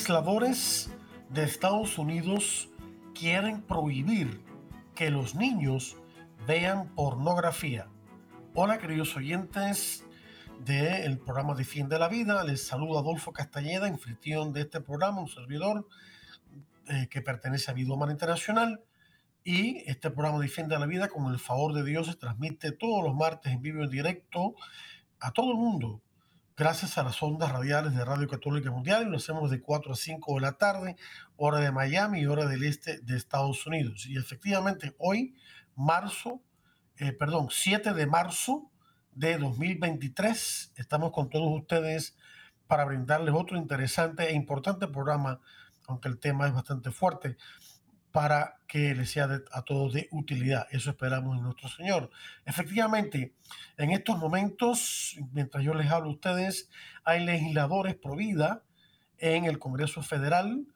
Legisladores de Estados Unidos quieren prohibir que los niños vean pornografía. Hola queridos oyentes del programa Defiende la Vida, les saluda Adolfo Castañeda, anfitrión de este programa, un servidor eh, que pertenece a Vida Humana Internacional. Y este programa Defiende la Vida con el favor de Dios se transmite todos los martes en vivo en directo a todo el mundo gracias a las ondas radiales de Radio Católica Mundial lo hacemos de 4 a 5 de la tarde, hora de Miami y hora del este de Estados Unidos. Y efectivamente hoy, marzo, eh, perdón, 7 de marzo de 2023, estamos con todos ustedes para brindarles otro interesante e importante programa, aunque el tema es bastante fuerte para que les sea a todos de utilidad. Eso esperamos en nuestro Señor. Efectivamente, en estos momentos, mientras yo les hablo a ustedes, hay legisladores pro vida en el Congreso Federal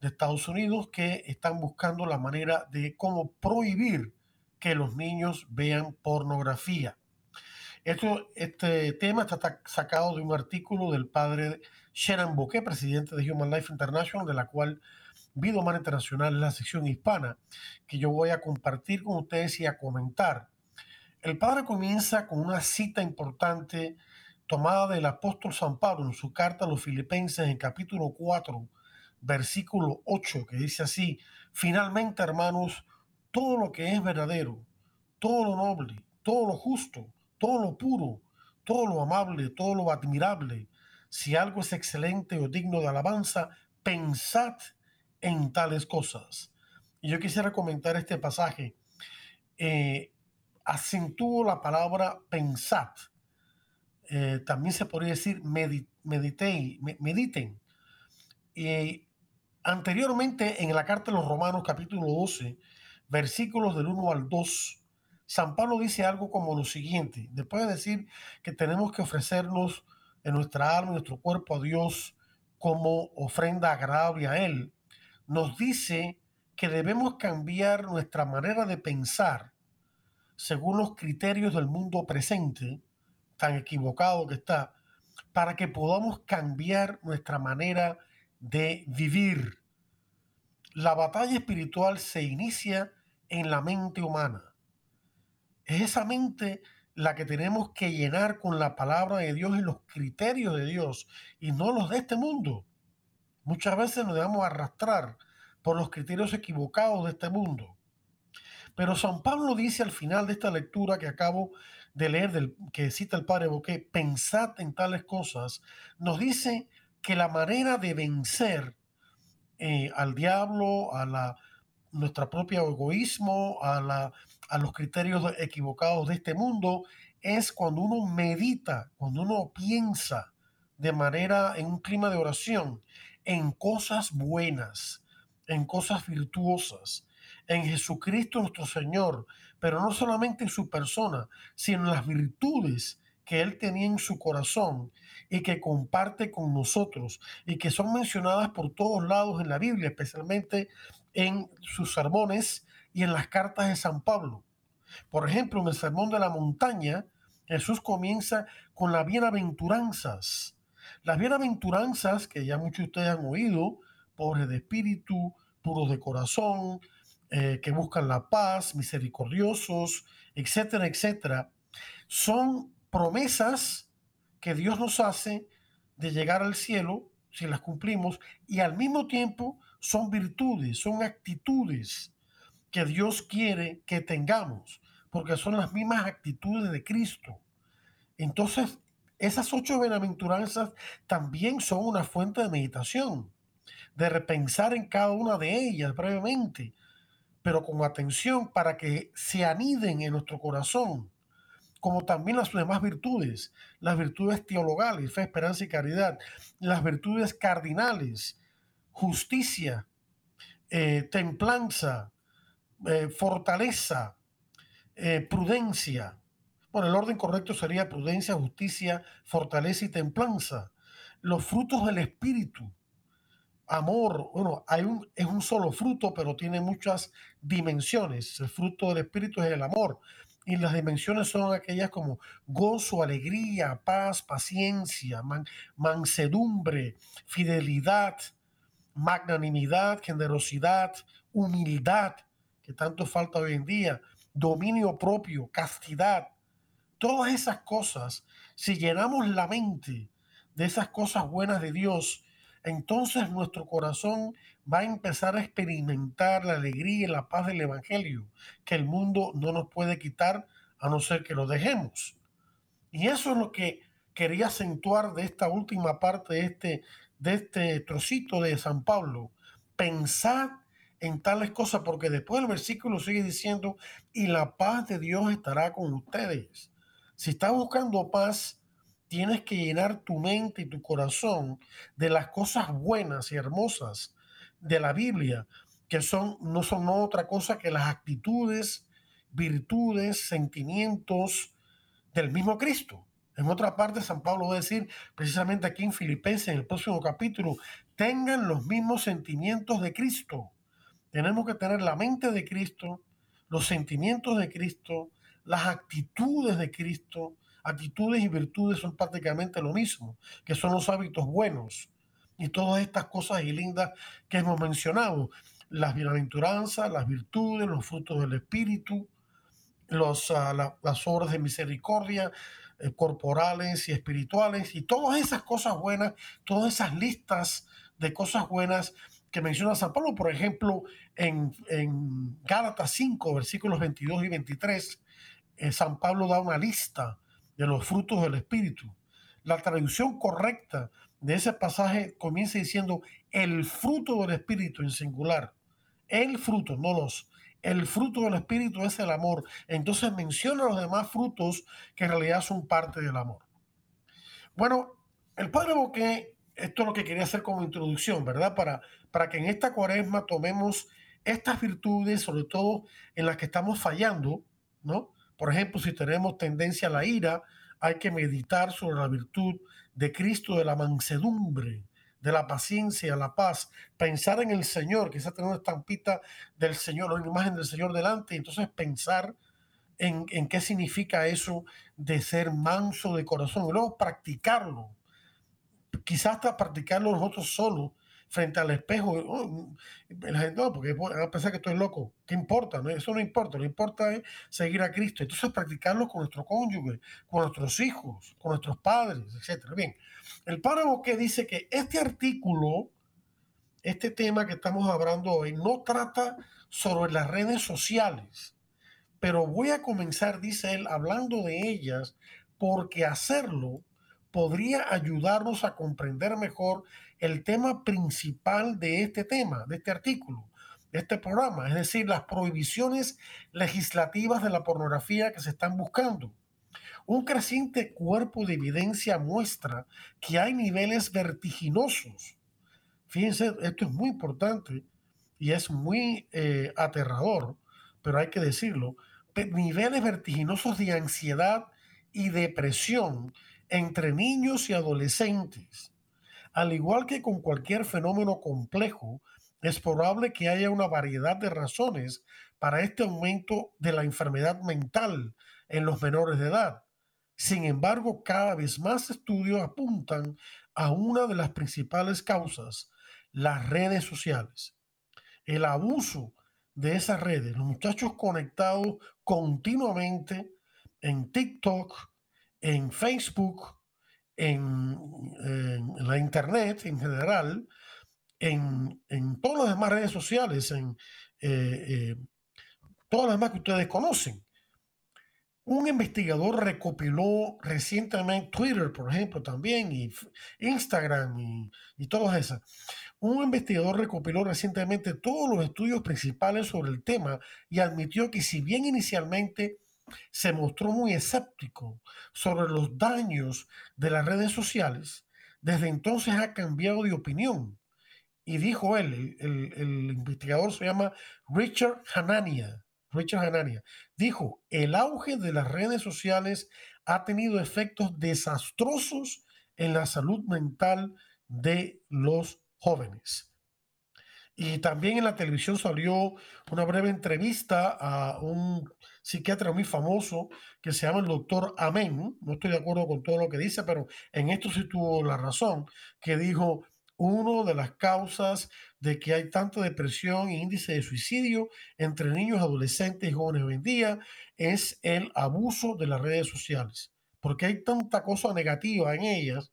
de Estados Unidos que están buscando la manera de cómo prohibir que los niños vean pornografía. Esto, este tema está sacado de un artículo del padre Sharon Bouquet, presidente de Human Life International, de la cual Vida Humana Internacional, la sección hispana, que yo voy a compartir con ustedes y a comentar. El padre comienza con una cita importante tomada del apóstol San Pablo en su carta a los filipenses en capítulo 4, versículo 8, que dice así, finalmente hermanos, todo lo que es verdadero, todo lo noble, todo lo justo, todo lo puro, todo lo amable, todo lo admirable, si algo es excelente o digno de alabanza, pensad en tales cosas. Y yo quisiera comentar este pasaje. Eh, acentúo la palabra pensad. Eh, también se podría decir medite, mediten. Y anteriormente en la carta de los Romanos capítulo 12, versículos del 1 al 2, San Pablo dice algo como lo siguiente. Después de decir que tenemos que ofrecernos en nuestra alma, en nuestro cuerpo a Dios como ofrenda agradable a Él, nos dice que debemos cambiar nuestra manera de pensar según los criterios del mundo presente, tan equivocado que está, para que podamos cambiar nuestra manera de vivir. La batalla espiritual se inicia en la mente humana. Es esa mente la que tenemos que llenar con la palabra de Dios y los criterios de Dios y no los de este mundo. Muchas veces nos dejamos arrastrar por los criterios equivocados de este mundo. Pero San Pablo dice al final de esta lectura que acabo de leer, que cita el padre Boqué, pensad en tales cosas, nos dice que la manera de vencer eh, al diablo, a nuestro propio egoísmo, a, a los criterios equivocados de este mundo, es cuando uno medita, cuando uno piensa de manera en un clima de oración en cosas buenas, en cosas virtuosas, en Jesucristo nuestro Señor, pero no solamente en su persona, sino en las virtudes que Él tenía en su corazón y que comparte con nosotros y que son mencionadas por todos lados en la Biblia, especialmente en sus sermones y en las cartas de San Pablo. Por ejemplo, en el Sermón de la Montaña, Jesús comienza con las bienaventuranzas. Las bienaventuranzas que ya muchos de ustedes han oído, pobres de espíritu, puros de corazón, eh, que buscan la paz, misericordiosos, etcétera, etcétera, son promesas que Dios nos hace de llegar al cielo si las cumplimos y al mismo tiempo son virtudes, son actitudes que Dios quiere que tengamos, porque son las mismas actitudes de Cristo. Entonces, esas ocho bienaventuranzas también son una fuente de meditación, de repensar en cada una de ellas brevemente, pero con atención para que se aniden en nuestro corazón como también las demás virtudes, las virtudes teologales, fe, esperanza y caridad, las virtudes cardinales, justicia, eh, templanza, eh, fortaleza, eh, prudencia. Bueno, el orden correcto sería prudencia, justicia, fortaleza y templanza. Los frutos del Espíritu. Amor, bueno, hay un, es un solo fruto, pero tiene muchas dimensiones. El fruto del Espíritu es el amor. Y las dimensiones son aquellas como gozo, alegría, paz, paciencia, mansedumbre, fidelidad, magnanimidad, generosidad, humildad, que tanto falta hoy en día, dominio propio, castidad, todas esas cosas, si llenamos la mente de esas cosas buenas de Dios, entonces nuestro corazón va a empezar a experimentar la alegría y la paz del Evangelio, que el mundo no nos puede quitar a no ser que lo dejemos. Y eso es lo que quería acentuar de esta última parte de este, de este trocito de San Pablo. Pensad en tales cosas, porque después el versículo sigue diciendo, y la paz de Dios estará con ustedes. Si estás buscando paz, tienes que llenar tu mente y tu corazón de las cosas buenas y hermosas de la Biblia, que son, no son otra cosa que las actitudes, virtudes, sentimientos del mismo Cristo. En otra parte, San Pablo va a decir, precisamente aquí en Filipenses, en el próximo capítulo, tengan los mismos sentimientos de Cristo. Tenemos que tener la mente de Cristo, los sentimientos de Cristo, las actitudes de Cristo. Actitudes y virtudes son prácticamente lo mismo, que son los hábitos buenos y todas estas cosas y lindas que hemos mencionado. Las bienaventuranzas, las virtudes, los frutos del Espíritu, ah, las obras de misericordia, eh, corporales y espirituales, y todas esas cosas buenas, todas esas listas de cosas buenas que menciona San Pablo, por ejemplo, en, en Gálatas 5, versículos 22 y 23, eh, San Pablo da una lista de los frutos del Espíritu. La traducción correcta de ese pasaje comienza diciendo el fruto del Espíritu en singular. El fruto, no los. El fruto del Espíritu es el amor. Entonces menciona los demás frutos que en realidad son parte del amor. Bueno, el Padre Boqué, esto es lo que quería hacer como introducción, ¿verdad? Para para que en esta cuaresma tomemos estas virtudes, sobre todo en las que estamos fallando, ¿no? Por ejemplo, si tenemos tendencia a la ira, hay que meditar sobre la virtud de Cristo de la mansedumbre, de la paciencia, la paz, pensar en el Señor, quizás tener una estampita del Señor, una imagen del Señor delante, y entonces pensar en, en qué significa eso de ser manso de corazón, y luego practicarlo, quizás hasta practicarlo nosotros solos, frente al espejo. Oh, la gente, no, porque van a pensar que estoy loco. ¿Qué importa? No, eso no importa. Lo importa es seguir a Cristo. Entonces, practicarlo con nuestro cónyuge, con nuestros hijos, con nuestros padres, etc. Bien, el párrafo que dice que este artículo, este tema que estamos hablando hoy, no trata sobre las redes sociales, pero voy a comenzar, dice él, hablando de ellas, porque hacerlo podría ayudarnos a comprender mejor el tema principal de este tema, de este artículo, de este programa, es decir, las prohibiciones legislativas de la pornografía que se están buscando. Un creciente cuerpo de evidencia muestra que hay niveles vertiginosos. Fíjense, esto es muy importante y es muy eh, aterrador, pero hay que decirlo, niveles vertiginosos de ansiedad y depresión entre niños y adolescentes al igual que con cualquier fenómeno complejo, es probable que haya una variedad de razones para este aumento de la enfermedad mental en los menores de edad. Sin embargo, cada vez más estudios apuntan a una de las principales causas, las redes sociales. El abuso de esas redes, los muchachos conectados continuamente en TikTok, en Facebook, en, la Internet en general, en, todas las demás redes sociales, en eh, eh, todas las demás que ustedes conocen. Un investigador recopiló recientemente Twitter, por ejemplo, también, y Instagram y, y todas esas. Un investigador recopiló recientemente todos los estudios principales sobre el tema y admitió que si bien inicialmente se mostró muy escéptico sobre los daños de las redes sociales, desde entonces ha cambiado de opinión. Y dijo él, el, el investigador se llama Richard Hanania, Richard Hanania, dijo, el auge de las redes sociales ha tenido efectos desastrosos en la salud mental de los jóvenes. Y también en la televisión salió una breve entrevista a un psiquiatra muy famoso que se llama el doctor Amén. No estoy de acuerdo con todo lo que dice, pero en esto sí tuvo la razón, que dijo, una de las causas de que hay tanta depresión e índice de suicidio entre niños, adolescentes y jóvenes hoy en día es el abuso de las redes sociales, porque hay tanta cosa negativa en ellas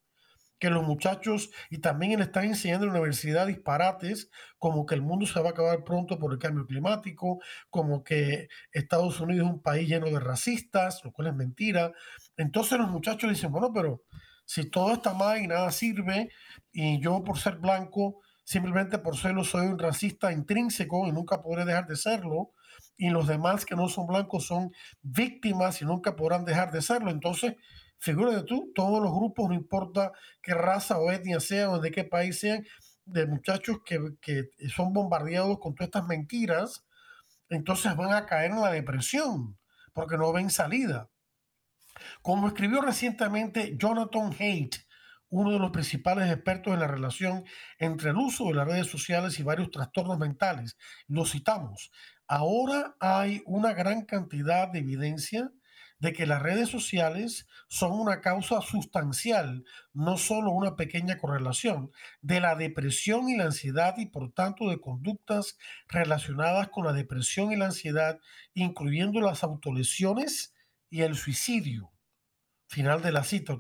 que los muchachos y también están enseñando en la universidad disparates como que el mundo se va a acabar pronto por el cambio climático, como que Estados Unidos es un país lleno de racistas, lo cual es mentira. Entonces los muchachos dicen, bueno, pero si todo está mal y nada sirve, y yo por ser blanco, simplemente por serlo, soy un racista intrínseco y nunca podré dejar de serlo, y los demás que no son blancos son víctimas y nunca podrán dejar de serlo. Entonces, figúrate tú, todos los grupos, no importa qué raza o etnia sean o de qué país sean, de muchachos que, que son bombardeados con todas estas mentiras, entonces van a caer en la depresión porque no ven salida. Como escribió recientemente Jonathan Haidt, uno de los principales expertos en la relación entre el uso de las redes sociales y varios trastornos mentales, lo citamos. Ahora hay una gran cantidad de evidencia de que las redes sociales son una causa sustancial, no solo una pequeña correlación, de la depresión y la ansiedad y por tanto de conductas relacionadas con la depresión y la ansiedad, incluyendo las autolesiones y el suicidio. Final de la cita.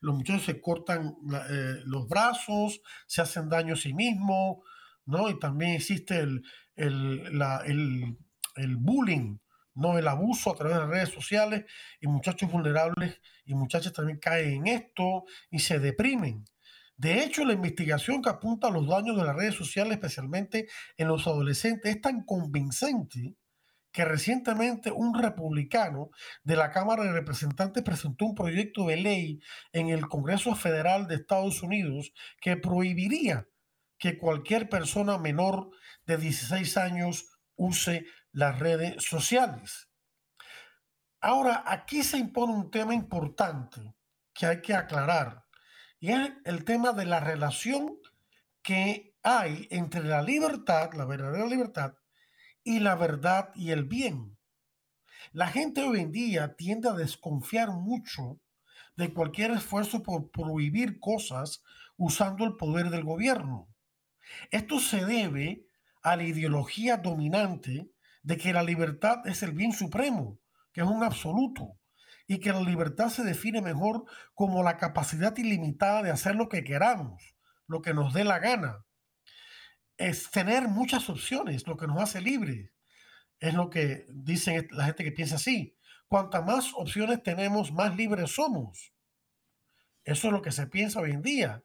Los muchachos se cortan eh, los brazos, se hacen daño a sí mismos, ¿no? Y también existe el, el, el bullying no el abuso a través de las redes sociales y muchachos vulnerables y muchachas también caen en esto y se deprimen. De hecho, la investigación que apunta a los daños de las redes sociales, especialmente en los adolescentes, es tan convincente que recientemente un republicano de la Cámara de Representantes presentó un proyecto de ley en el Congreso Federal de Estados Unidos que prohibiría que cualquier persona menor de 16 años use las redes sociales. Ahora, aquí se impone un tema importante que hay que aclarar, y es el tema de la relación que hay entre la libertad, la verdadera libertad, y la verdad y el bien. La gente hoy en día tiende a desconfiar mucho de cualquier esfuerzo por prohibir cosas usando el poder del gobierno. Esto se debe a la ideología dominante de que la libertad es el bien supremo, que es un absoluto, y que la libertad se define mejor como la capacidad ilimitada de hacer lo que queramos, lo que nos dé la gana. Es tener muchas opciones, lo que nos hace libres. Es lo que dicen la gente que piensa así. Cuanta más opciones tenemos, más libres somos. Eso es lo que se piensa hoy en día.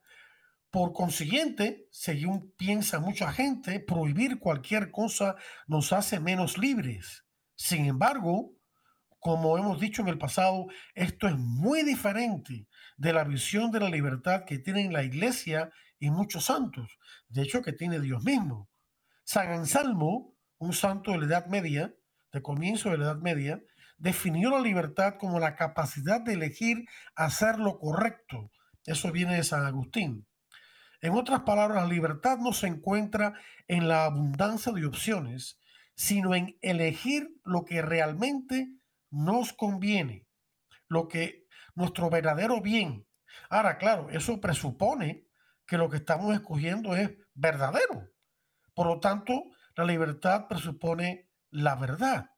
Por consiguiente, según piensa mucha gente, prohibir cualquier cosa nos hace menos libres. Sin embargo, como hemos dicho en el pasado, esto es muy diferente de la visión de la libertad que tienen la iglesia y muchos santos, de hecho que tiene Dios mismo. San Anselmo, un santo de la Edad Media, de comienzo de la Edad Media, definió la libertad como la capacidad de elegir hacer lo correcto. Eso viene de San Agustín. En otras palabras, la libertad no se encuentra en la abundancia de opciones, sino en elegir lo que realmente nos conviene, lo que nuestro verdadero bien. Ahora, claro, eso presupone que lo que estamos escogiendo es verdadero. Por lo tanto, la libertad presupone la verdad.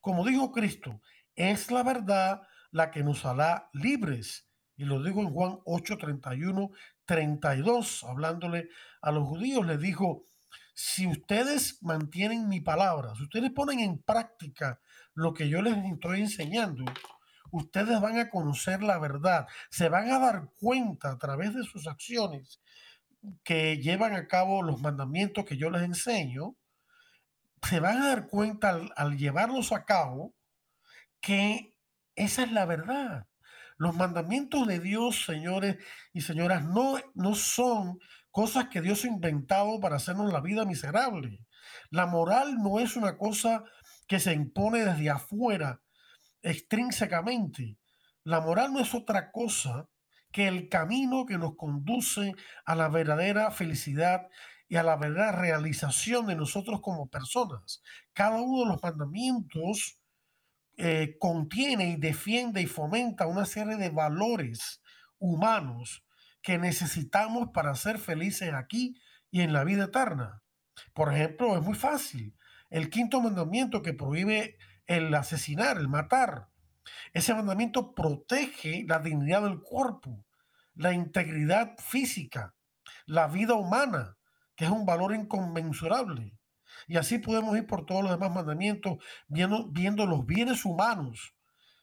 Como dijo Cristo, es la verdad la que nos hará libres. Y lo digo en Juan 8:31, 32, hablándole a los judíos, les dijo, si ustedes mantienen mi palabra, si ustedes ponen en práctica lo que yo les estoy enseñando, ustedes van a conocer la verdad, se van a dar cuenta a través de sus acciones que llevan a cabo los mandamientos que yo les enseño, se van a dar cuenta al, al llevarlos a cabo que esa es la verdad. Los mandamientos de Dios, señores y señoras, no, no son cosas que Dios ha inventado para hacernos la vida miserable. La moral no es una cosa que se impone desde afuera, extrínsecamente. La moral no es otra cosa que el camino que nos conduce a la verdadera felicidad y a la verdadera realización de nosotros como personas. Cada uno de los mandamientos eh, contiene y defiende y fomenta una serie de valores humanos que necesitamos para ser felices aquí y en la vida eterna. Por ejemplo, es muy fácil. El quinto mandamiento que prohíbe el asesinar, el matar. Ese mandamiento protege la dignidad del cuerpo, la integridad física, la vida humana, que es un valor inconmensurable. Y así podemos ir por todos los demás mandamientos, viendo, viendo los bienes humanos,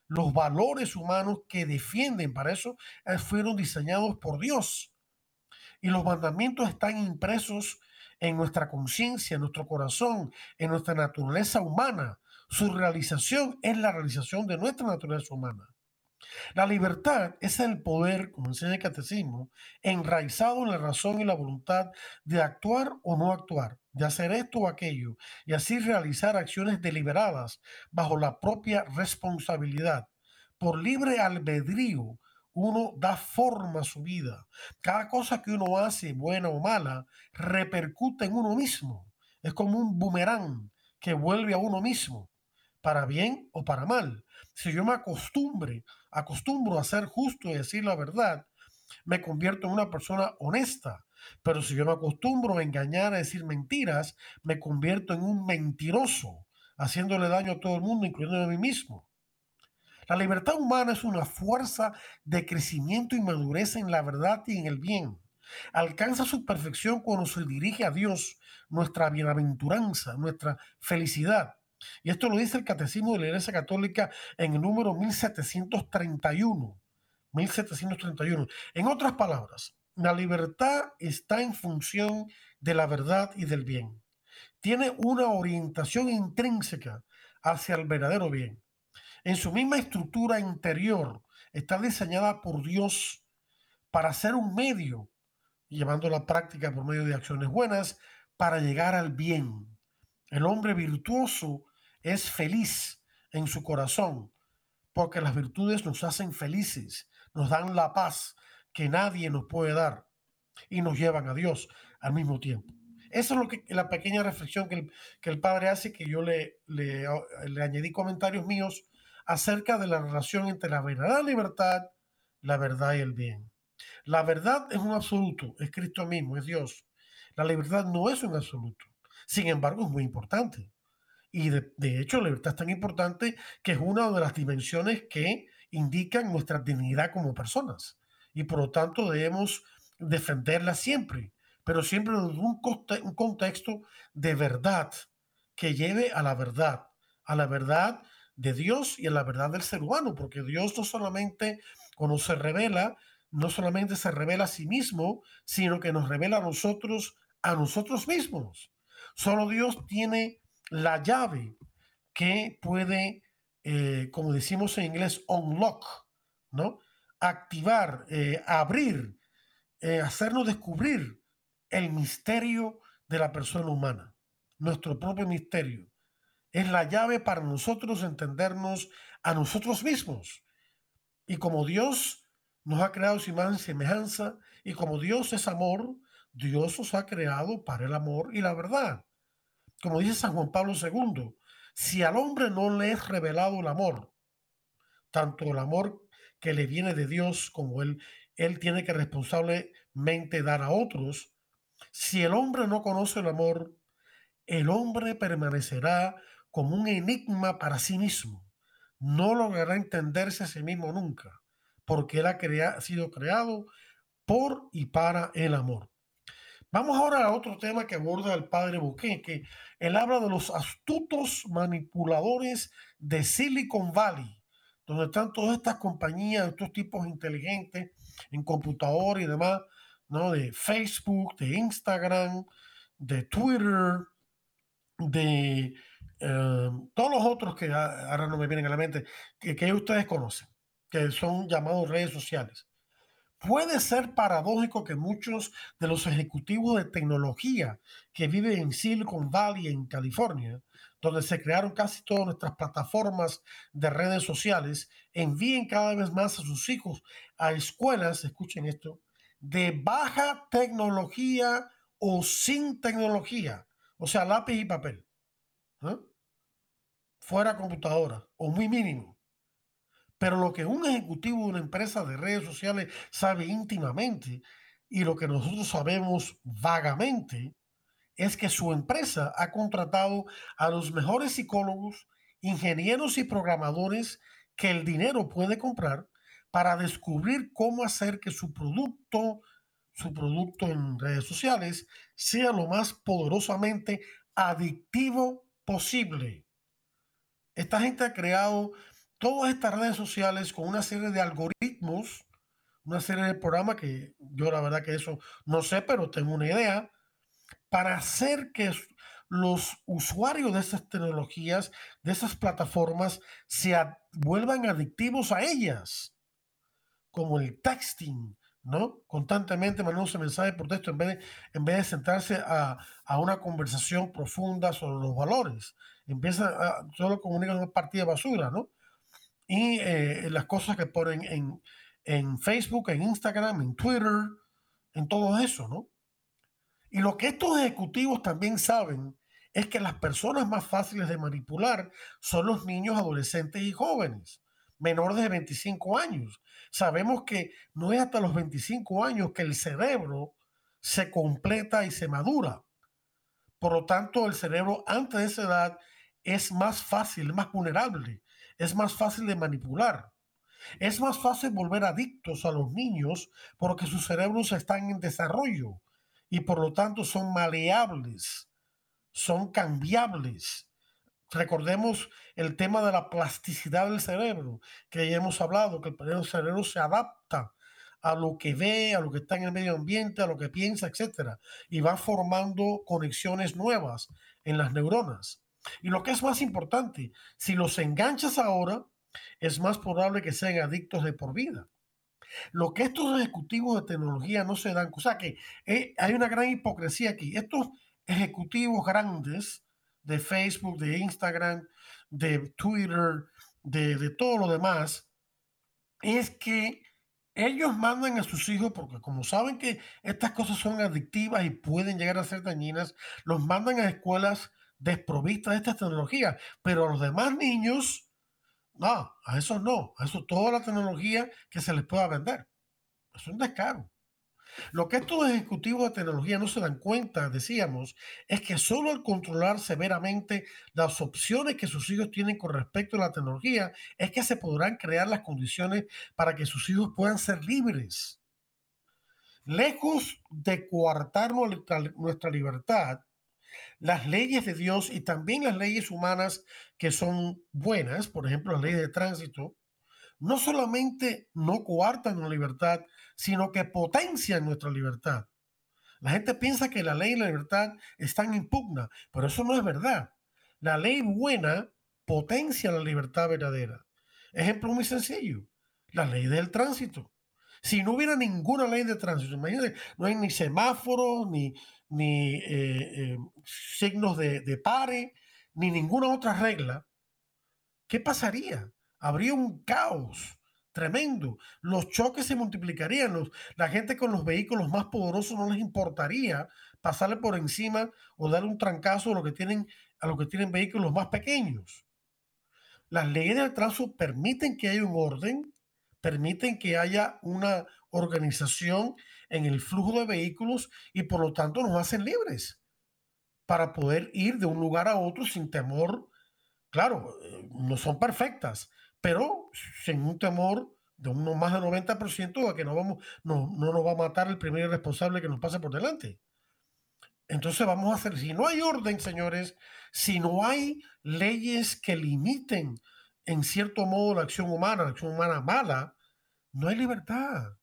los valores humanos que defienden. Para eso eh, fueron diseñados por Dios. Y los mandamientos están impresos en nuestra conciencia, en nuestro corazón, en nuestra naturaleza humana. Su realización es la realización de nuestra naturaleza humana. La libertad es el poder, como enseña el catecismo, enraizado en la razón y la voluntad de actuar o no actuar, de hacer esto o aquello, y así realizar acciones deliberadas bajo la propia responsabilidad. Por libre albedrío, uno da forma a su vida. Cada cosa que uno hace, buena o mala, repercute en uno mismo. Es como un boomerang que vuelve a uno mismo, para bien o para mal. Si yo me acostumbre, acostumbro a ser justo y decir la verdad, me convierto en una persona honesta. Pero si yo me acostumbro a engañar, a decir mentiras, me convierto en un mentiroso, haciéndole daño a todo el mundo, incluyendo a mí mismo. La libertad humana es una fuerza de crecimiento y madurez en la verdad y en el bien. Alcanza su perfección cuando se dirige a Dios, nuestra bienaventuranza, nuestra felicidad. Y esto lo dice el Catecismo de la Iglesia Católica en el número 1731. 1731. En otras palabras, la libertad está en función de la verdad y del bien. Tiene una orientación intrínseca hacia el verdadero bien en su misma estructura interior, está diseñada por Dios para ser un medio, llevando la práctica por medio de acciones buenas, para llegar al bien. El hombre virtuoso es feliz en su corazón, porque las virtudes nos hacen felices, nos dan la paz que nadie nos puede dar y nos llevan a Dios al mismo tiempo. Esa es lo que, la pequeña reflexión que el, padre hace, que yo le, le, añadí comentarios míos acerca de la relación entre la verdadera libertad, la verdad y el bien. La verdad es un absoluto, es Cristo mismo, es Dios. La libertad no es un absoluto. Sin embargo, es muy importante. Y de, hecho, la libertad es tan importante que es una de las dimensiones que indican nuestra dignidad como personas. Y por lo tanto debemos defenderla siempre, pero siempre en un, contexto de verdad que lleve a la verdad, a la verdad de Dios y en la verdad del ser humano, porque Dios no solamente cuando se revela, no solamente se revela a sí mismo, sino que nos revela a nosotros, a nosotros mismos. Solo Dios tiene la llave que puede, eh, como decimos en inglés, unlock, ¿no? Activar, eh, abrir, eh, hacernos descubrir el misterio de la persona humana, nuestro propio misterio es la llave para nosotros entendernos a nosotros mismos. Y como Dios nos ha creado sin más semejanza, y como Dios es amor, Dios os ha creado para el amor y la verdad. Como dice San Juan Pablo II, si al hombre no le es revelado el amor, tanto el amor que le viene de Dios como él, él tiene que responsablemente dar a otros, si el hombre no conoce el amor, el hombre permanecerá como un enigma para sí mismo. No logrará entenderse a sí mismo nunca, porque él ha sido creado por y para el amor. Vamos ahora a otro tema que aborda el padre Bouquet, que él habla de los astutos manipuladores de Silicon Valley, donde están todas estas compañías, estos tipos inteligentes en computador y demás, ¿no? De Facebook, de Instagram, de Twitter, de eh, todos los otros que ahora no me vienen a la mente, que, que ustedes conocen, que son llamados redes sociales. Puede ser paradójico que muchos de los ejecutivos de tecnología que viven en Silicon Valley, en California, donde se crearon casi todas nuestras plataformas de redes sociales, envíen cada vez más a sus hijos a escuelas, escuchen esto, de baja tecnología o sin tecnología, o sea, lápiz y papel, fuera computadora o muy mínimo. Pero lo que un ejecutivo de una empresa de redes sociales sabe íntimamente y lo que nosotros sabemos vagamente es que su empresa ha contratado a los mejores psicólogos, ingenieros y programadores que el dinero puede comprar para descubrir cómo hacer que su producto, su producto en redes sociales, sea lo más poderosamente adictivo posible. Esta gente ha creado todas estas redes sociales con una serie de algoritmos, una serie de programas que yo la verdad que eso no sé, pero tengo una idea, para hacer que los usuarios de esas tecnologías, de esas plataformas, se vuelvan adictivos a ellas, como el texting, ¿no? Constantemente mandándose mensajes por texto en vez de, en vez de sentarse a, una conversación profunda sobre los valores. Empieza a solo comunicar una partida de basura, ¿no? Y eh, las cosas que ponen en, en Facebook, en Instagram, en Twitter, en todo eso, ¿no? Y lo que estos ejecutivos también saben es que las personas más fáciles de manipular son los niños, adolescentes y jóvenes, menores de 25 años. Sabemos que no es hasta los 25 años que el cerebro se completa y se madura. Por lo tanto, el cerebro antes de esa edad es más fácil, más vulnerable, es más fácil de manipular. Es más fácil volver adictos a los niños porque sus cerebros están en desarrollo y por lo tanto son maleables, son cambiables. Recordemos el tema de la plasticidad del cerebro, que ya hemos hablado, que el cerebro se adapta a lo que ve, a lo que está en el medio ambiente, a lo que piensa, etc. Y va formando conexiones nuevas en las neuronas. Y lo que es más importante, si los enganchas ahora, es más probable que sean adictos de por vida. Lo que estos ejecutivos de tecnología no se dan, o sea que eh, hay una gran hipocresía aquí. Estos ejecutivos grandes de Facebook, de Instagram, de Twitter, de, de todo lo demás, es que ellos mandan a sus hijos, porque como saben que estas cosas son adictivas y pueden llegar a ser dañinas, los mandan a escuelas desprovistas de estas tecnologías, pero a los demás niños no, a eso no. A eso toda la tecnología que se les pueda vender. Es un descaro. Lo que estos ejecutivos de tecnología no se dan cuenta, decíamos, es que solo al controlar severamente las opciones que sus hijos tienen con respecto a la tecnología, es que se podrán crear las condiciones para que sus hijos puedan ser libres. Lejos de coartar nuestra libertad, las leyes de Dios y también las leyes humanas que son buenas, por ejemplo, la ley de tránsito, no solamente no coartan la libertad, sino que potencian nuestra libertad. La gente piensa que la ley y la libertad están en pugna, pero eso no es verdad. La ley buena potencia la libertad verdadera. Ejemplo muy sencillo, la ley del tránsito. Si no hubiera ninguna ley de tránsito, no hay ni semáforos, ni, ni eh, eh, signos de, de pare, ni ninguna otra regla, ¿qué pasaría? Habría un caos tremendo. Los choques se multiplicarían. Los, la gente con los vehículos más poderosos no les importaría pasarle por encima o dar un trancazo a lo que tienen, a lo que tienen vehículos más pequeños. Las leyes del tránsito permiten que haya un orden, permiten que haya una organización en el flujo de vehículos y por lo tanto nos hacen libres para poder ir de un lugar a otro sin temor. Claro, eh, no son perfectas, pero sin un temor de un más del 90% de que no, vamos, no, no nos va a matar el primer responsable que nos pase por delante. Entonces vamos a hacer, si no hay orden, señores, si no hay leyes que limiten en cierto modo la acción humana, la acción humana mala, no hay libertad.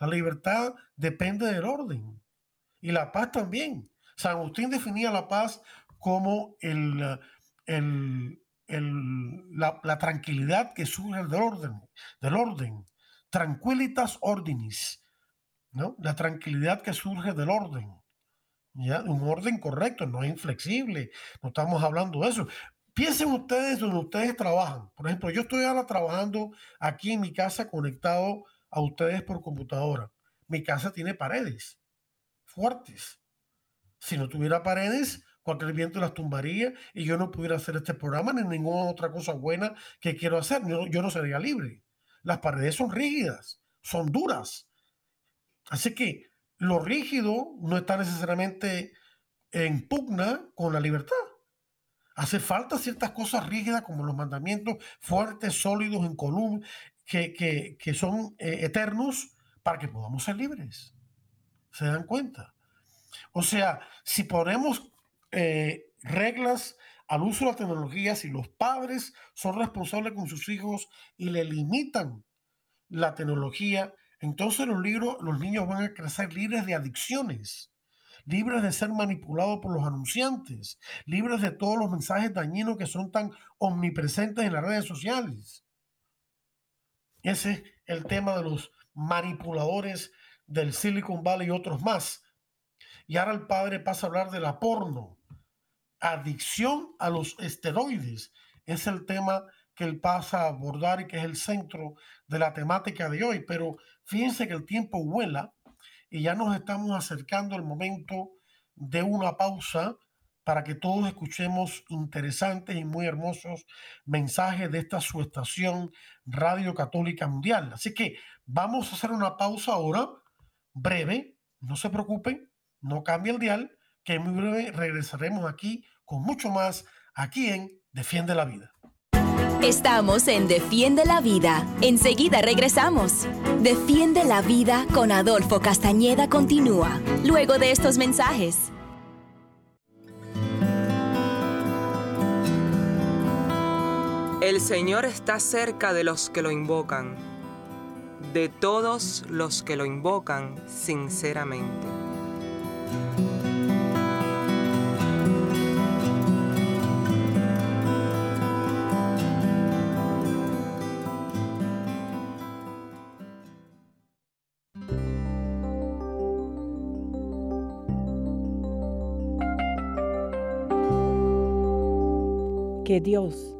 La libertad depende del orden. Y la paz también. San Agustín definía la paz como el, la, tranquilidad que surge del orden, del orden, tranquilitas ordinis, ¿no? La tranquilidad que surge del orden, ¿ya? Un orden correcto, no es inflexible, no estamos hablando de eso. Piensen ustedes donde ustedes trabajan. Por ejemplo, yo estoy ahora trabajando aquí en mi casa conectado a ustedes por computadora. Mi casa tiene paredes fuertes. Si no tuviera paredes, cualquier viento las tumbaría y yo no pudiera hacer este programa ni ninguna otra cosa buena que quiero hacer. Yo, no sería libre. Las paredes son rígidas, son duras. Así que lo rígido no está necesariamente en pugna con la libertad. Hace falta ciertas cosas rígidas como los mandamientos fuertes, sólidos, en columna, que, que, son eh, eternos para que podamos ser libres. ¿Se dan cuenta? O sea, si ponemos eh, reglas al uso de la tecnología, si los padres son responsables con sus hijos y le limitan la tecnología, entonces los, los niños van a crecer libres de adicciones, libres de ser manipulados por los anunciantes, libres de todos los mensajes dañinos que son tan omnipresentes en las redes sociales. Ese es el tema de los manipuladores del Silicon Valley y otros más. Y ahora el padre pasa a hablar de la porno. Adicción a los esteroides es el tema que él pasa a abordar y que es el centro de la temática de hoy. Pero fíjense que el tiempo vuela y ya nos estamos acercando al momento de una pausa para que todos escuchemos interesantes y muy hermosos mensajes de esta su estación Radio Católica Mundial. Así que vamos a hacer una pausa ahora, breve, no se preocupen, no cambie el dial, que muy breve regresaremos aquí con mucho más aquí en Defiende la Vida. Estamos en Defiende la Vida. Enseguida regresamos. Defiende la Vida con Adolfo Castañeda continúa, luego de estos mensajes. El Señor está cerca de los que lo invocan, de todos los que lo invocan sinceramente. Que Dios,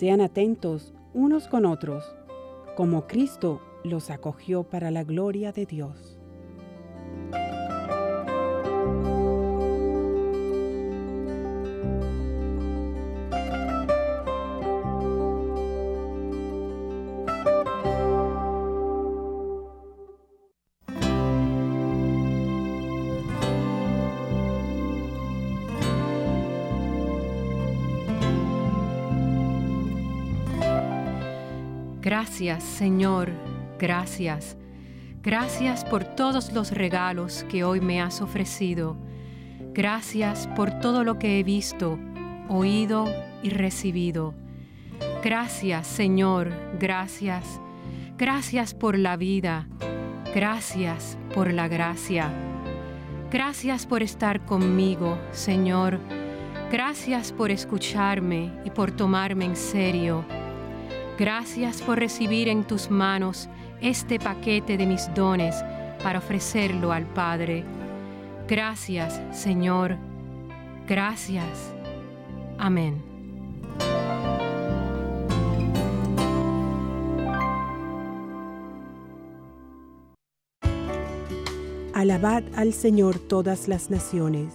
sean atentos unos con otros, como Cristo los acogió para la gloria de Dios. Gracias, Señor, gracias. Gracias por todos los regalos que hoy me has ofrecido. Gracias por todo lo que he visto, oído y recibido. Gracias, Señor, gracias. Gracias por la vida. Gracias por la gracia. Gracias por estar conmigo, Señor. Gracias por escucharme y por tomarme en serio. Gracias por recibir en tus manos este paquete de mis dones para ofrecerlo al Padre. Gracias, Señor. Gracias. Amén. Alabad al Señor todas las naciones,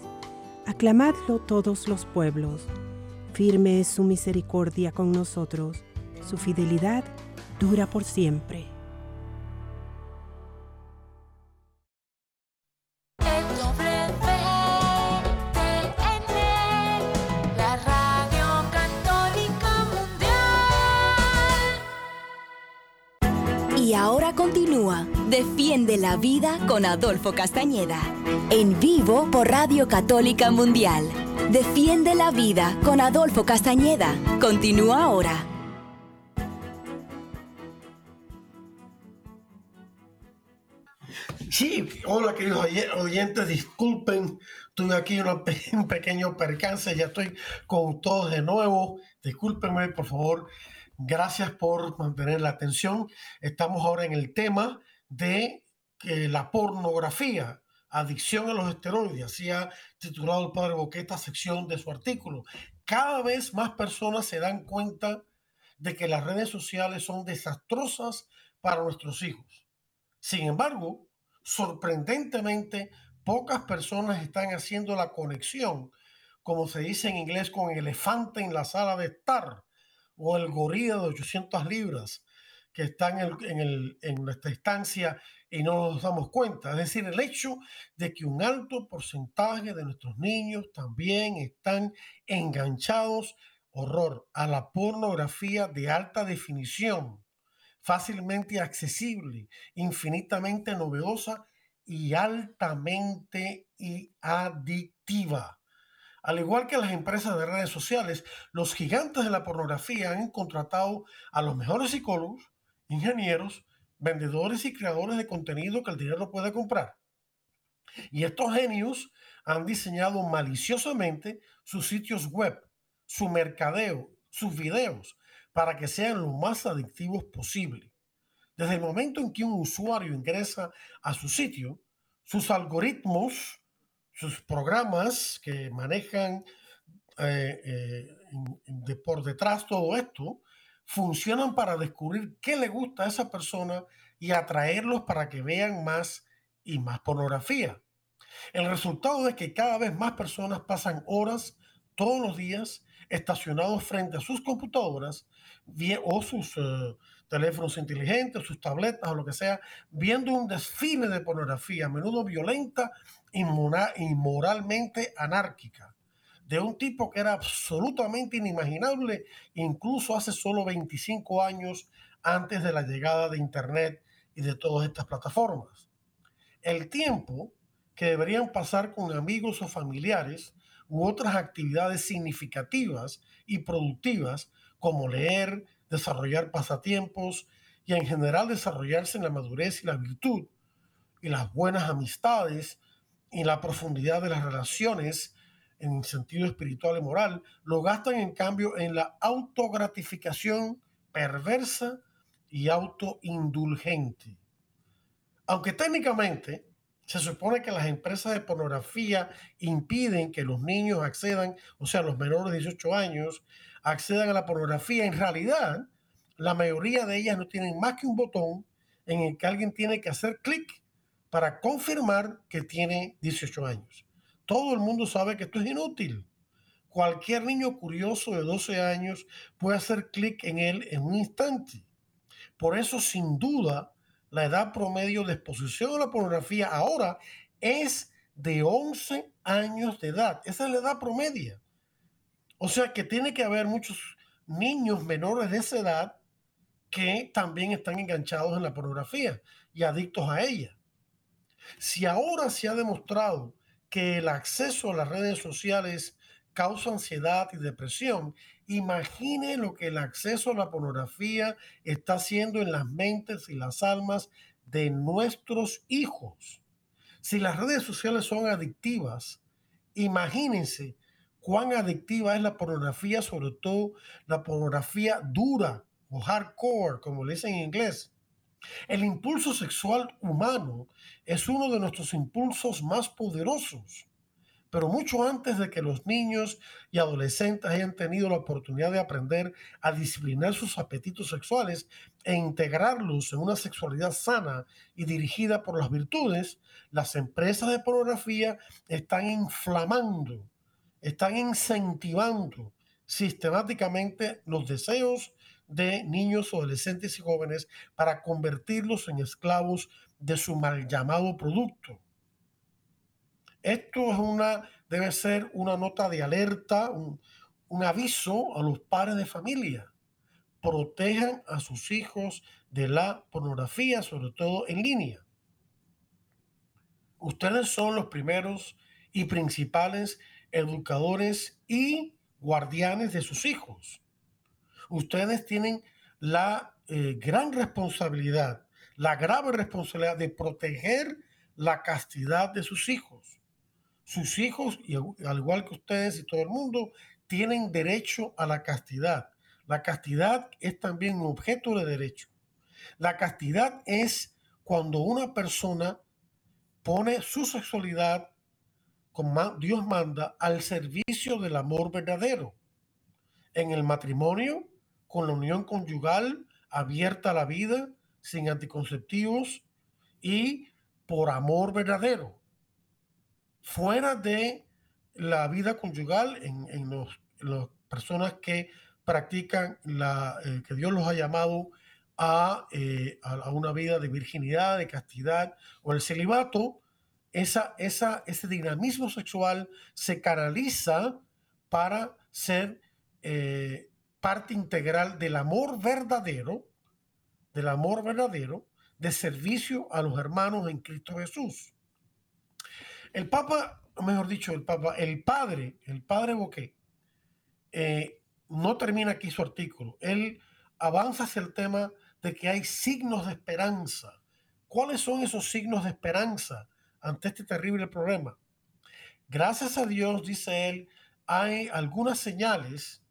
aclamadlo todos los pueblos. Firme es su misericordia con nosotros su fidelidad dura por siempre. Y ahora continúa Defiende la Vida con Adolfo Castañeda. En vivo por Radio Católica Mundial. Defiende la Vida con Adolfo Castañeda. Continúa ahora. Sí, hola queridos oyentes, disculpen, tuve aquí un pequeño percance, ya estoy con todos de nuevo, discúlpenme por favor, gracias por mantener la atención. Estamos ahora en el tema de la pornografía, adicción a los esteroides, así ha titulado el padre Boqueta sección de su artículo. Cada vez más personas se dan cuenta de que las redes sociales son desastrosas para nuestros hijos. Sin embargo, sorprendentemente, pocas personas están haciendo la conexión, como se dice en inglés, con el elefante en la sala de estar o el gorila de 800 libras que están en, en nuestra estancia y no nos damos cuenta. Es decir, el hecho de que un alto porcentaje de nuestros niños también están enganchados, horror, a la pornografía de alta definición, fácilmente accesible, infinitamente novedosa y altamente y adictiva. Al igual que las empresas de redes sociales, los gigantes de la pornografía han contratado a los mejores psicólogos, ingenieros, vendedores y creadores de contenido que el dinero puede comprar. Y estos genios han diseñado maliciosamente sus sitios web, su mercadeo, sus videos, para que sean lo más adictivos posible. Desde el momento en que un usuario ingresa a su sitio, sus algoritmos, sus programas que manejan eh, eh, de por detrás todo esto, funcionan para descubrir qué le gusta a esa persona y atraerlos para que vean más y más pornografía. El resultado es que cada vez más personas pasan horas todos los días estacionados frente a sus computadoras o sus eh, teléfonos inteligentes, sus tabletas o lo que sea, viendo un desfile de pornografía, a menudo violenta y moralmente anárquica de un tipo que era absolutamente inimaginable incluso hace solo 25 años antes de la llegada de Internet y de todas estas plataformas. El tiempo que deberían pasar con amigos o familiares u otras actividades significativas y productivas como leer, desarrollar pasatiempos y en general desarrollarse en la madurez y la virtud y las buenas amistades y la profundidad de las relaciones en sentido espiritual y moral, lo gastan en cambio en la autogratificación perversa y autoindulgente. Aunque técnicamente se supone que las empresas de pornografía impiden que los niños accedan, o sea, los menores de 18 años, accedan a la pornografía, en realidad la mayoría de ellas no tienen más que un botón en el que alguien tiene que hacer clic para confirmar que tiene 18 años. Todo el mundo sabe que esto es inútil. Cualquier niño curioso de 12 años puede hacer clic en él en un instante. Por eso, sin duda, la edad promedio de exposición a la pornografía ahora es de 11 años de edad. Esa es la edad promedia. O sea que tiene que haber muchos niños menores de esa edad que también están enganchados en la pornografía y adictos a ella. Si ahora se ha demostrado que el acceso a las redes sociales causa ansiedad y depresión, imagine lo que el acceso a la pornografía está haciendo en las mentes y las almas de nuestros hijos. Si las redes sociales son adictivas, imagínense cuán adictiva es la pornografía, sobre todo la pornografía dura o hardcore, como le dicen en inglés. El impulso sexual humano es uno de nuestros impulsos más poderosos, pero mucho antes de que los niños y adolescentes hayan tenido la oportunidad de aprender a disciplinar sus apetitos sexuales e integrarlos en una sexualidad sana y dirigida por las virtudes, las empresas de pornografía están inflamando, están incentivando sistemáticamente los deseos de niños, adolescentes y jóvenes para convertirlos en esclavos de su mal llamado producto. Esto es una, debe ser una nota de alerta, un, un aviso a los padres de familia. Protejan a sus hijos de la pornografía, sobre todo en línea. Ustedes son los primeros y principales educadores y guardianes de sus hijos. Ustedes tienen la eh, gran responsabilidad, la grave responsabilidad de proteger la castidad de sus hijos. Sus hijos, y al igual que ustedes y todo el mundo, tienen derecho a la castidad. La castidad es también un objeto de derecho. La castidad es cuando una persona pone su sexualidad, como Dios manda, al servicio del amor verdadero. En el matrimonio, con la unión conyugal abierta a la vida, sin anticonceptivos y por amor verdadero. Fuera de la vida conyugal, en, las personas que practican la, eh, que Dios los ha llamado eh, a, una vida de virginidad, de castidad o el celibato, esa, esa, ese dinamismo sexual se canaliza para ser eh, parte integral del amor verdadero, del amor verdadero, de servicio a los hermanos en Cristo Jesús. El Papa, mejor dicho, el Papa, el Padre, el Padre Boqué, eh, no termina aquí su artículo. Él avanza hacia el tema de que hay signos de esperanza. ¿Cuáles son esos signos de esperanza ante este terrible problema? Gracias a Dios, dice él, hay algunas señales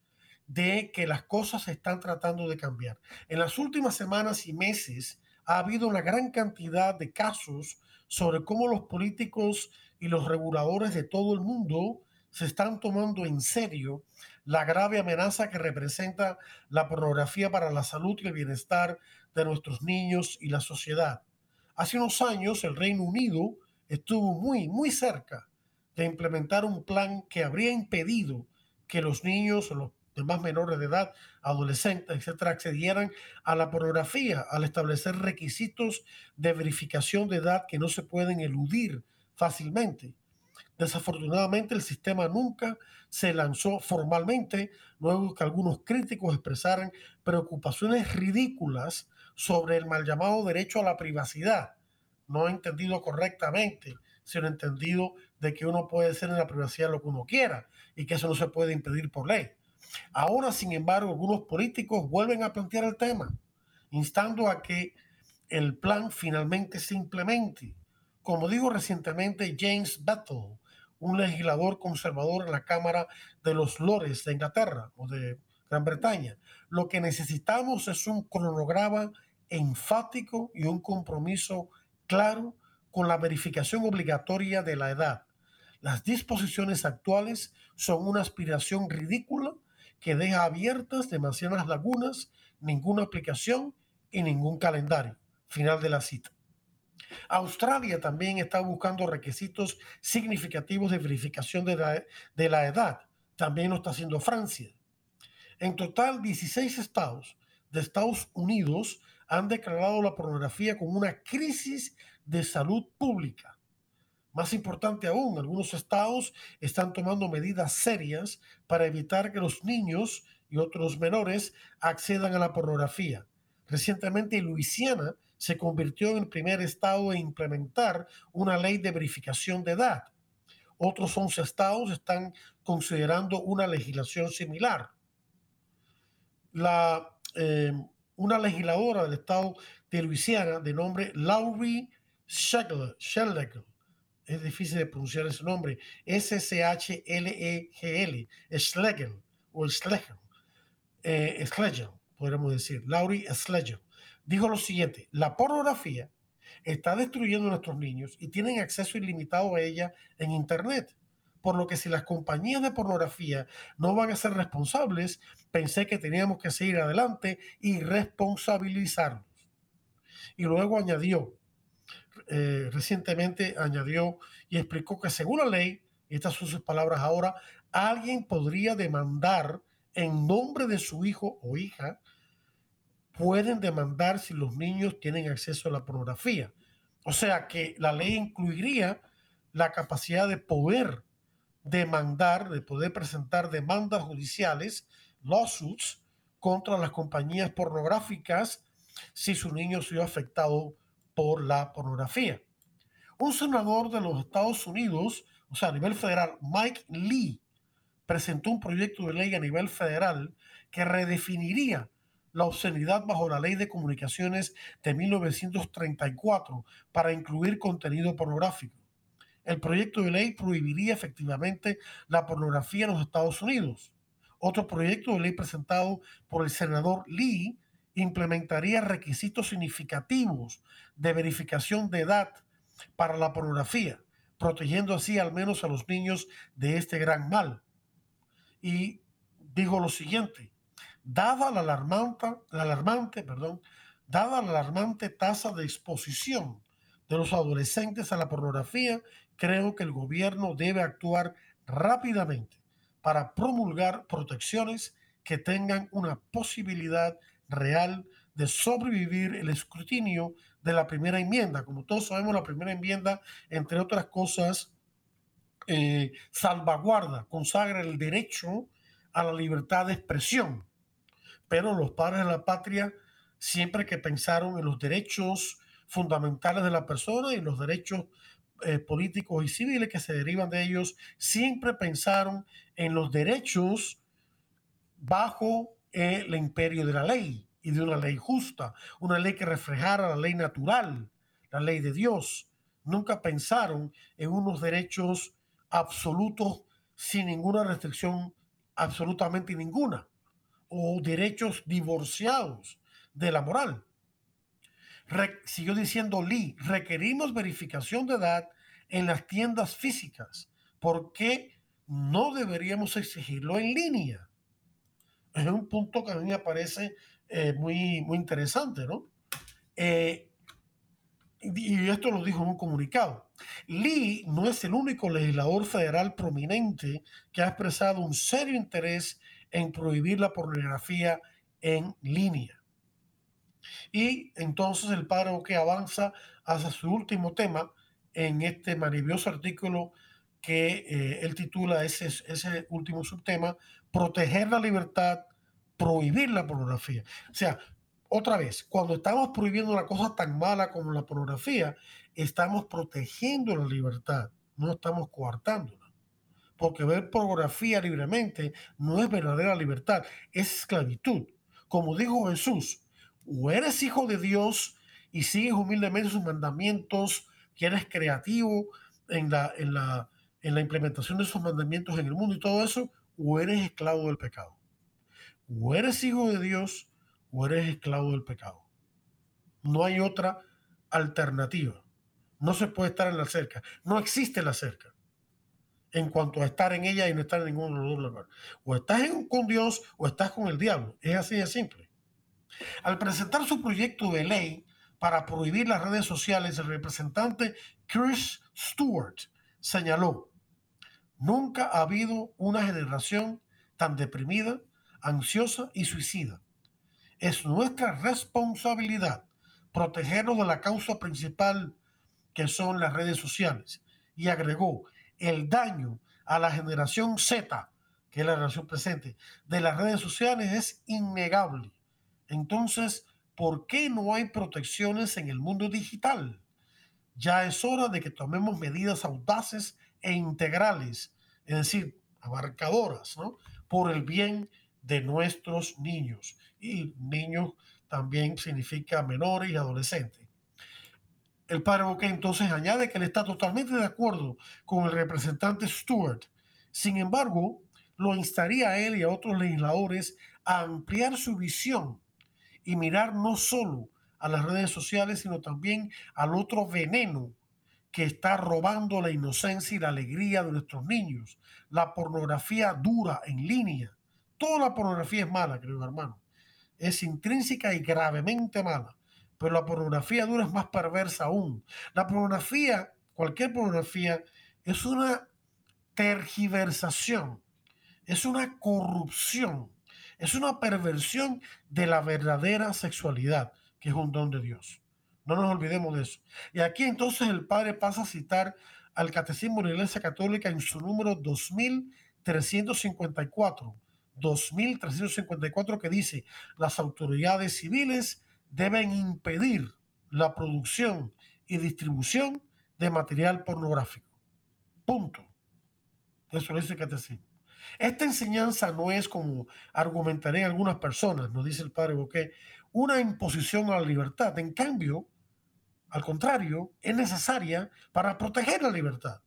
de que las cosas se están tratando de cambiar. En las últimas semanas y meses ha habido una gran cantidad de casos sobre cómo los políticos y los reguladores de todo el mundo se están tomando en serio la grave amenaza que representa la pornografía para la salud y el bienestar de nuestros niños y la sociedad. Hace unos años el Reino Unido estuvo muy, muy cerca de implementar un plan que habría impedido que los niños o los demás menores de edad, adolescentes, etcétera, accedieran a la pornografía al establecer requisitos de verificación de edad que no se pueden eludir fácilmente. Desafortunadamente el sistema nunca se lanzó formalmente, luego que algunos críticos expresaran preocupaciones ridículas sobre el mal llamado derecho a la privacidad, no entendido correctamente, sino entendido de que uno puede ser en la privacidad lo que uno quiera y que eso no se puede impedir por ley. Ahora, sin embargo, algunos políticos vuelven a plantear el tema, instando a que el plan finalmente se implemente. Como dijo recientemente James Battle, un legislador conservador en la Cámara de los Lores de Inglaterra o de Gran Bretaña. Lo que necesitamos es un cronograma enfático y un compromiso claro con la verificación obligatoria de la edad. Las disposiciones actuales son una aspiración ridícula que deja abiertas demasiadas lagunas, ninguna aplicación y ningún calendario. Final de la cita. Australia también está buscando requisitos significativos de verificación de la, edad. También lo está haciendo Francia. En total, 16 estados de Estados Unidos han declarado la pornografía como una crisis de salud pública. Más importante aún, algunos estados están tomando medidas serias para evitar que los niños y otros menores accedan a la pornografía. Recientemente, Luisiana se convirtió en el primer estado en implementar una ley de verificación de edad. Otros 11 estados están considerando una legislación similar. La, eh, una legisladora del estado de Luisiana de nombre Laurie Schlegel, es difícil de pronunciar ese nombre, S-C-H-L-E-G-L, Schlegel o Schlegel, eh, Schlegel, podríamos decir, Laurie Schlegel dijo lo siguiente, la pornografía está destruyendo a nuestros niños y tienen acceso ilimitado a ella en Internet. Por lo que si las compañías de pornografía no van a ser responsables, pensé que teníamos que seguir adelante y responsabilizarlos. Y luego añadió, eh, recientemente añadió y explicó que según la ley, estas son sus palabras ahora, alguien podría demandar en nombre de su hijo o hija pueden demandar si los niños tienen acceso a la pornografía. O sea que la ley incluiría la capacidad de poder demandar, de poder presentar demandas judiciales, lawsuits, contra las compañías pornográficas si su niño se vio afectado por la pornografía. Un senador de los Estados Unidos, o sea, a nivel federal, Mike Lee, presentó un proyecto de ley a nivel federal que redefiniría la obscenidad bajo la ley de comunicaciones de 1934 para incluir contenido pornográfico. El proyecto de ley prohibiría efectivamente la pornografía en los Estados Unidos. Otro proyecto de ley presentado por el senador Lee implementaría requisitos significativos de verificación de edad para la pornografía, protegiendo así al menos a los niños de este gran mal. Y dijo lo siguiente, dada la alarmante, la alarmante, perdón, dada la alarmante tasa de exposición de los adolescentes a la pornografía, creo que el gobierno debe actuar rápidamente para promulgar protecciones que tengan una posibilidad real de sobrevivir el escrutinio de la primera enmienda. Como todos sabemos, la primera enmienda, entre otras cosas, eh, salvaguarda, consagra el derecho a la libertad de expresión. Pero los padres de la patria, siempre que pensaron en los derechos fundamentales de la persona y los derechos eh, políticos y civiles que se derivan de ellos, siempre pensaron en los derechos bajo el imperio de la ley y de una ley justa, una ley que reflejara la ley natural, la ley de Dios. Nunca pensaron en unos derechos absolutos sin ninguna restricción, absolutamente ninguna, o derechos divorciados de la moral. siguió diciendo Lee, requerimos verificación de edad en las tiendas físicas. porque no deberíamos exigirlo en línea? Es un punto que a mí me parece eh, muy, muy interesante, ¿no? Eh, y esto lo dijo en un comunicado. Lee no es el único legislador federal prominente que ha expresado un serio interés en prohibir la pornografía en línea. Y entonces el padre que avanza hacia su último tema en este maravilloso artículo que eh, él titula ese, ese último subtema, proteger la libertad, prohibir la pornografía. O sea, otra vez, cuando estamos prohibiendo una cosa tan mala como la pornografía, estamos protegiendo la libertad, no estamos coartándola. Porque ver pornografía libremente no es verdadera libertad, es esclavitud. Como dijo Jesús, o eres hijo de Dios y sigues humildemente sus mandamientos, que eres creativo en la, en la, en la implementación de esos mandamientos en el mundo y todo eso, o eres esclavo del pecado. O eres hijo de Dios o eres esclavo del pecado. No hay otra alternativa. No se puede estar en la cerca. No existe la cerca. En cuanto a estar en ella y no estar en ningún lugar. O estás con Dios o estás con el diablo. Es así de simple. Al presentar su proyecto de ley para prohibir las redes sociales, el representante Chris Stewart señaló, nunca ha habido una generación tan deprimida ansiosa y suicida. Es nuestra responsabilidad protegernos de la causa principal que son las redes sociales. Y agregó, el daño a la generación Z, que es la generación presente, de las redes sociales es innegable. Entonces, ¿por qué no hay protecciones en el mundo digital? Ya es hora de que tomemos medidas audaces e integrales, es decir, abarcadoras, ¿no? Por el bien de nuestros niños. Y niños también significa menores y adolescentes. El padre Boque entonces añade que él está totalmente de acuerdo con el representante Stewart. Sin embargo, lo instaría a él y a otros legisladores a ampliar su visión y mirar no solo a las redes sociales, sino también al otro veneno que está robando la inocencia y la alegría de nuestros niños, la pornografía dura en línea, Toda la pornografía es mala, querido hermano. Es intrínseca y gravemente mala. Pero la pornografía dura es más perversa aún. La pornografía, cualquier pornografía, es una tergiversación, es una corrupción, es una perversión de la verdadera sexualidad, que es un don de Dios. No nos olvidemos de eso. Y aquí entonces el Padre pasa a citar al Catecismo de la Iglesia Católica en su número 2354 2354 que dice, las autoridades civiles deben impedir la producción y distribución de material pornográfico. Punto. Eso lo dice el catecismo. Esta enseñanza no es como argumentaré algunas personas, nos dice el padre Boqué, una imposición a la libertad. En cambio, al contrario, es necesaria para proteger la libertad,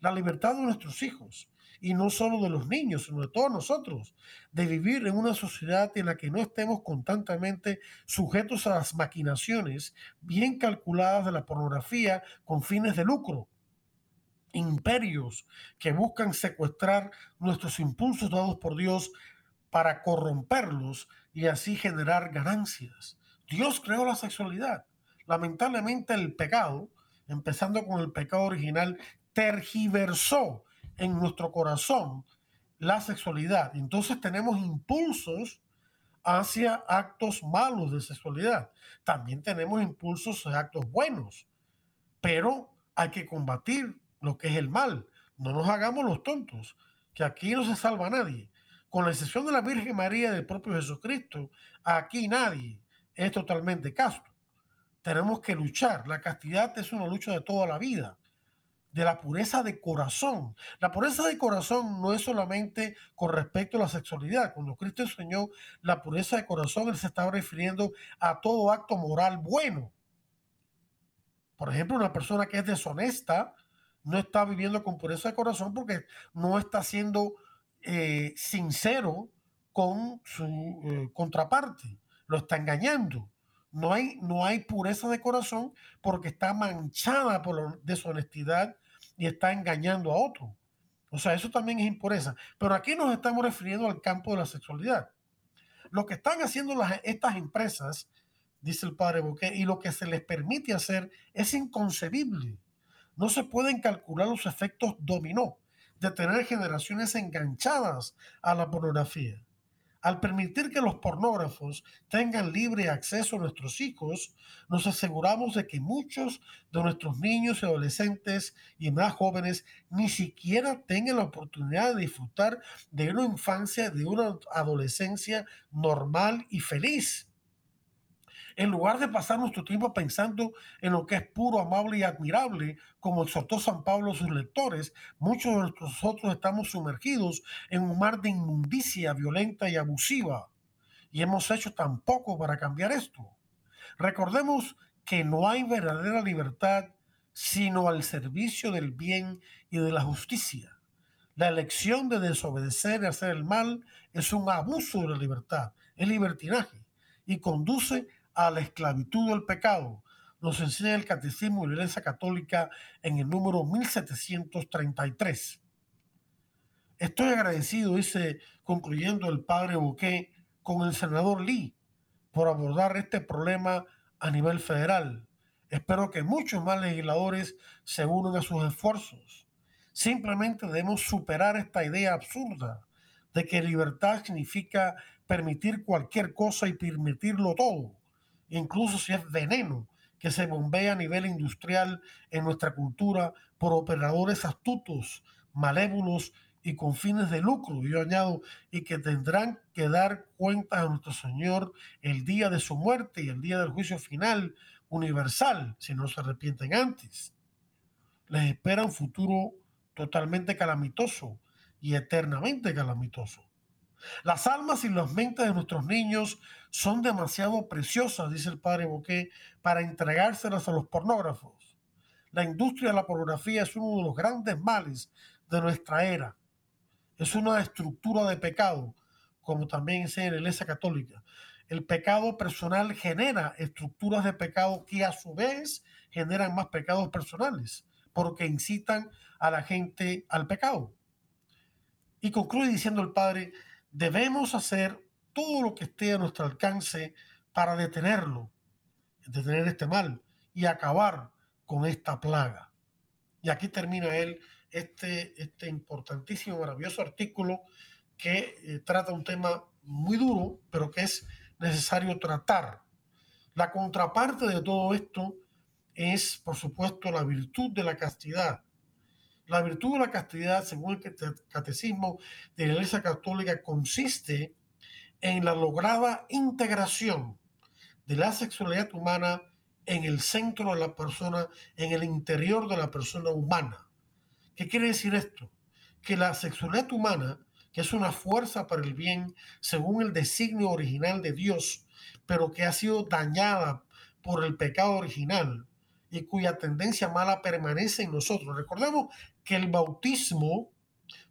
la libertad de nuestros hijos, y no solo de los niños, sino de todos nosotros, de vivir en una sociedad en la que no estemos constantemente sujetos a las maquinaciones bien calculadas de la pornografía con fines de lucro. Imperios que buscan secuestrar nuestros impulsos dados por Dios para corromperlos y así generar ganancias. Dios creó la sexualidad. Lamentablemente el pecado, empezando con el pecado original, tergiversó en nuestro corazón la sexualidad. Entonces tenemos impulsos hacia actos malos de sexualidad. También tenemos impulsos hacia actos buenos, pero hay que combatir lo que es el mal. No nos hagamos los tontos, que aquí no se salva nadie. Con la excepción de la Virgen María y del propio Jesucristo, aquí nadie es totalmente casto. Tenemos que luchar. La castidad es una lucha de toda la vida de la pureza de corazón. La pureza de corazón no es solamente con respecto a la sexualidad. Cuando Cristo enseñó la pureza de corazón, Él se estaba refiriendo a todo acto moral bueno. Por ejemplo, una persona que es deshonesta no está viviendo con pureza de corazón porque no está siendo eh, sincero con su eh, contraparte. Lo está engañando. No hay, no hay pureza de corazón porque está manchada por la deshonestidad y está engañando a otro. O sea, eso también es impureza. Pero aquí nos estamos refiriendo al campo de la sexualidad. Lo que están haciendo las, estas empresas, dice el padre Boquet, y lo que se les permite hacer es inconcebible. No se pueden calcular los efectos dominó de tener generaciones enganchadas a la pornografía. Al permitir que los pornógrafos tengan libre acceso a nuestros hijos, nos aseguramos de que muchos de nuestros niños y adolescentes y más jóvenes ni siquiera tengan la oportunidad de disfrutar de una infancia, de una adolescencia normal y feliz. En lugar de pasar nuestro tiempo pensando en lo que es puro, amable y admirable, como exhortó San Pablo a sus lectores, muchos de nosotros estamos sumergidos en un mar de inmundicia violenta y abusiva. Y hemos hecho tan poco para cambiar esto. Recordemos que no hay verdadera libertad sino al servicio del bien y de la justicia. La elección de desobedecer y hacer el mal es un abuso de la libertad, es libertinaje y conduce a la esclavitud del pecado, nos enseña el Catecismo de la Iglesia Católica en el número 1733. Estoy agradecido, dice, concluyendo el padre Bouquet, con el senador Lee por abordar este problema a nivel federal. Espero que muchos más legisladores se unan a sus esfuerzos. Simplemente debemos superar esta idea absurda de que libertad significa permitir cualquier cosa y permitirlo todo incluso si es veneno que se bombea a nivel industrial en nuestra cultura por operadores astutos, malévolos y con fines de lucro, yo añado, y que tendrán que dar cuenta a nuestro Señor el día de su muerte y el día del juicio final universal, si no se arrepienten antes. Les espera un futuro totalmente calamitoso y eternamente calamitoso. Las almas y las mentes de nuestros niños son demasiado preciosas, dice el padre Boquet, para entregárselas a los pornógrafos. La industria de la pornografía es uno de los grandes males de nuestra era. Es una estructura de pecado, como también dice en la Iglesia Católica. El pecado personal genera estructuras de pecado que a su vez generan más pecados personales, porque incitan a la gente al pecado. Y concluye diciendo el Padre, debemos hacer todo lo que esté a nuestro alcance para detenerlo, detener este mal y acabar con esta plaga. Y aquí termina él este, este importantísimo, maravilloso artículo que eh, trata un tema muy duro, pero que es necesario tratar. La contraparte de todo esto es, por supuesto, la virtud de la castidad. La virtud de la castidad, según el catecismo de la Iglesia Católica, consiste en la lograda integración de la sexualidad humana en el centro de la persona, en el interior de la persona humana. ¿Qué quiere decir esto? Que la sexualidad humana, que es una fuerza para el bien según el designio original de Dios, pero que ha sido dañada por el pecado original y cuya tendencia mala permanece en nosotros. Recordemos que el bautismo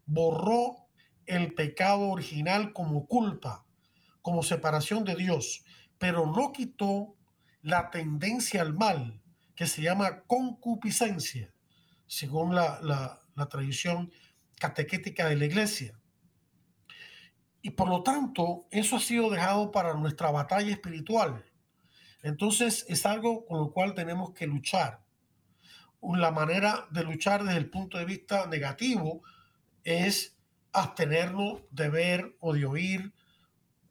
borró el pecado original como culpa, como separación de Dios, pero no quitó la tendencia al mal, que se llama concupiscencia, según la, la tradición catequética de la iglesia. Y por lo tanto, eso ha sido dejado para nuestra batalla espiritual. Entonces es algo con lo cual tenemos que luchar. La manera de luchar desde el punto de vista negativo es abstenernos de ver o de oír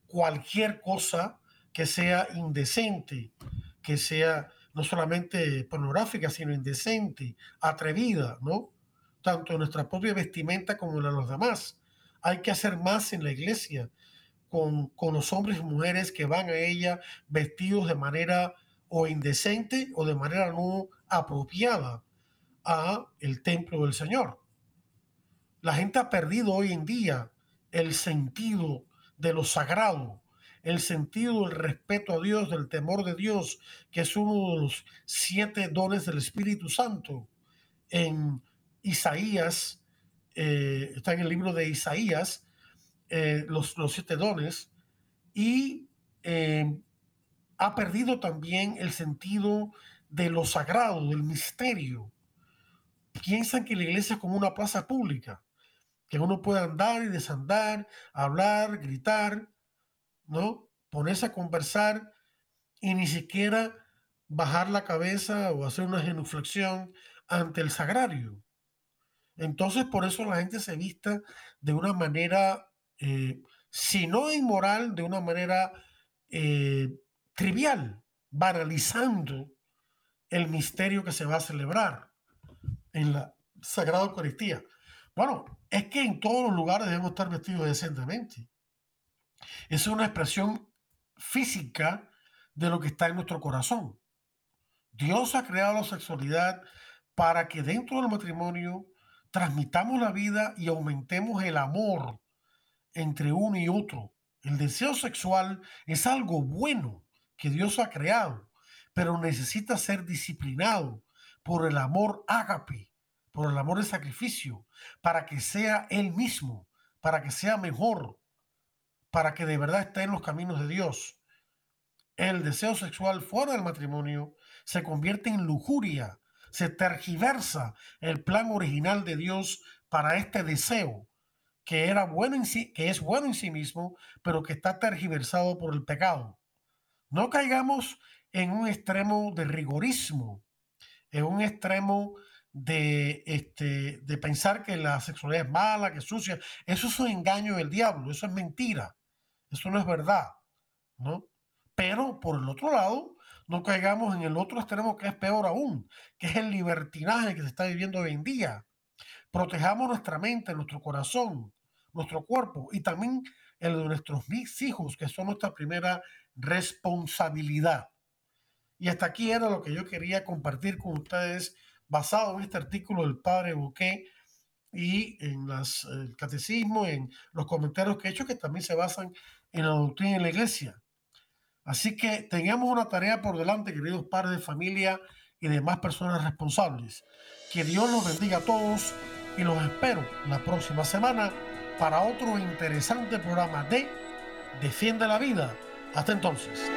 cualquier cosa que sea indecente, que sea no solamente pornográfica, sino indecente, atrevida, ¿no? Tanto en nuestra propia vestimenta como en la de los demás. Hay que hacer más en la iglesia con, los hombres y mujeres que van a ella vestidos de manera o indecente o de manera no apropiada a el templo del Señor. La gente ha perdido hoy en día el sentido de lo sagrado, el sentido del respeto a Dios, del temor de Dios, que es uno de los siete dones del Espíritu Santo. En Isaías, eh, está en el libro de Isaías, eh, los, los, siete dones, y eh, ha perdido también el sentido de lo sagrado, del misterio. Piensan que la iglesia es como una plaza pública que uno puede andar y desandar, hablar, gritar, ¿no? Ponerse a conversar y ni siquiera bajar la cabeza o hacer una genuflexión ante el sagrario. Entonces, por eso la gente se vista de una manera, eh, si no inmoral, de una manera eh, trivial, banalizando el misterio que se va a celebrar en la Sagrada Eucaristía. Bueno, es que en todos los lugares debemos estar vestidos decentemente. Es una expresión física de lo que está en nuestro corazón. Dios ha creado la sexualidad para que dentro del matrimonio transmitamos la vida y aumentemos el amor entre uno y otro. El deseo sexual es algo bueno que Dios ha creado, pero necesita ser disciplinado por el amor ágape por el amor de sacrificio, para que sea Él mismo, para que sea mejor, para que de verdad esté en los caminos de Dios. El deseo sexual fuera del matrimonio se convierte en lujuria, se tergiversa el plan original de Dios para este deseo, que, era bueno en sí, que es bueno en sí mismo, pero que está tergiversado por el pecado. No caigamos en un extremo de rigorismo, en un extremo de, este, de pensar que la sexualidad es mala, que es sucia. Eso es un engaño del diablo, eso es mentira, eso no es verdad, ¿no? Pero por el otro lado, no caigamos en el otro extremo que es peor aún, que es el libertinaje que se está viviendo hoy en día. Protejamos nuestra mente, nuestro corazón, nuestro cuerpo y también el de nuestros hijos, que son nuestra primera responsabilidad. Y hasta aquí era lo que yo quería compartir con ustedes basado en este artículo del padre Bouquet y en las, el catecismo, en los comentarios que he hecho, que también se basan en la doctrina de la iglesia. Así que tengamos una tarea por delante, queridos padres de familia y demás personas responsables. Que Dios los bendiga a todos y los espero la próxima semana para otro interesante programa de Defiende la Vida. Hasta entonces.